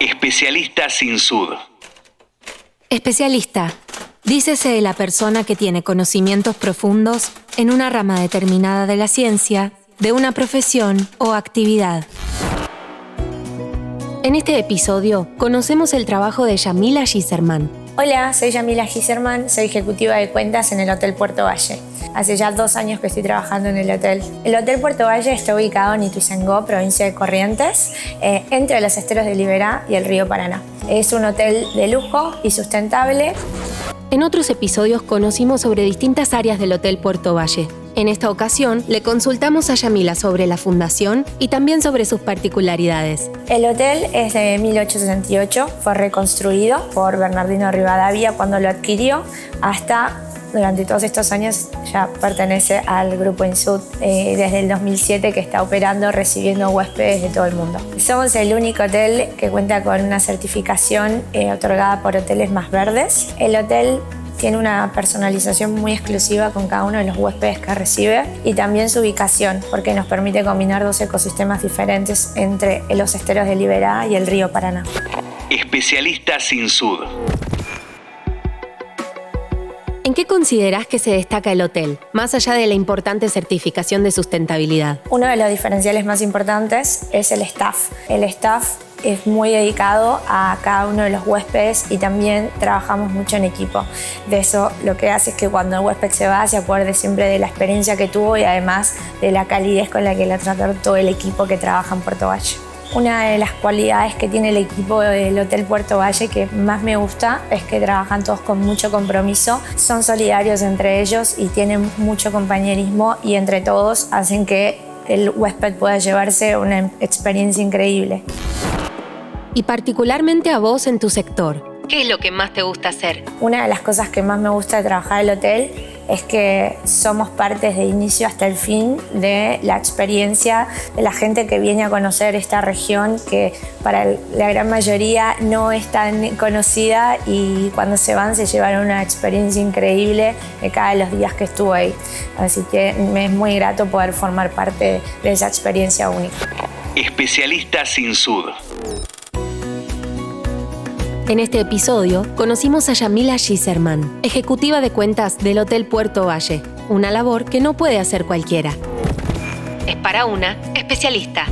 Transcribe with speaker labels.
Speaker 1: Especialista sin sud.
Speaker 2: Especialista. Dícese de la persona que tiene conocimientos profundos en una rama determinada de la ciencia, de una profesión o actividad. En este episodio conocemos el trabajo de Yamila Giserman.
Speaker 3: Hola, soy Yamila Giserman, soy ejecutiva de cuentas en el Hotel Puerto Valle. Hace ya dos años que estoy trabajando en el hotel. El Hotel Puerto Valle está ubicado en Ituizengó, provincia de Corrientes, eh, entre los esteros de Liberá y el río Paraná. Es un hotel de lujo y sustentable.
Speaker 2: En otros episodios conocimos sobre distintas áreas del Hotel Puerto Valle. En esta ocasión le consultamos a Yamila sobre la fundación y también sobre sus particularidades.
Speaker 3: El hotel es de 1868, fue reconstruido por Bernardino Rivadavia cuando lo adquirió hasta durante todos estos años ya pertenece al grupo Insud eh, desde el 2007 que está operando recibiendo huéspedes de todo el mundo. Somos el único hotel que cuenta con una certificación eh, otorgada por Hoteles Más Verdes. El hotel tiene una personalización muy exclusiva con cada uno de los huéspedes que recibe y también su ubicación, porque nos permite combinar dos ecosistemas diferentes entre los esteros de Liberá y el río Paraná.
Speaker 1: Especialista sin sud.
Speaker 2: ¿En qué consideras que se destaca el hotel, más allá de la importante certificación de sustentabilidad?
Speaker 3: Uno de los diferenciales más importantes es el staff. El staff es muy dedicado a cada uno de los huéspedes y también trabajamos mucho en equipo. De eso lo que hace es que cuando el huésped se va se acuerde siempre de la experiencia que tuvo y además de la calidez con la que la trató todo el equipo que trabaja en Puerto Valle. Una de las cualidades que tiene el equipo del Hotel Puerto Valle que más me gusta es que trabajan todos con mucho compromiso, son solidarios entre ellos y tienen mucho compañerismo y entre todos hacen que el huésped pueda llevarse una experiencia increíble.
Speaker 2: Y particularmente a vos en tu sector, ¿qué es lo que más te gusta hacer?
Speaker 3: Una de las cosas que más me gusta de trabajar en el hotel es que somos parte de inicio hasta el fin de la experiencia de la gente que viene a conocer esta región que para la gran mayoría no es tan conocida y cuando se van se llevan una experiencia increíble de cada de los días que estuve ahí. Así que me es muy grato poder formar parte de esa experiencia única.
Speaker 1: Especialista sin sud.
Speaker 2: En este episodio conocimos a Yamila Giserman, ejecutiva de cuentas del Hotel Puerto Valle, una labor que no puede hacer cualquiera. Es para una especialista.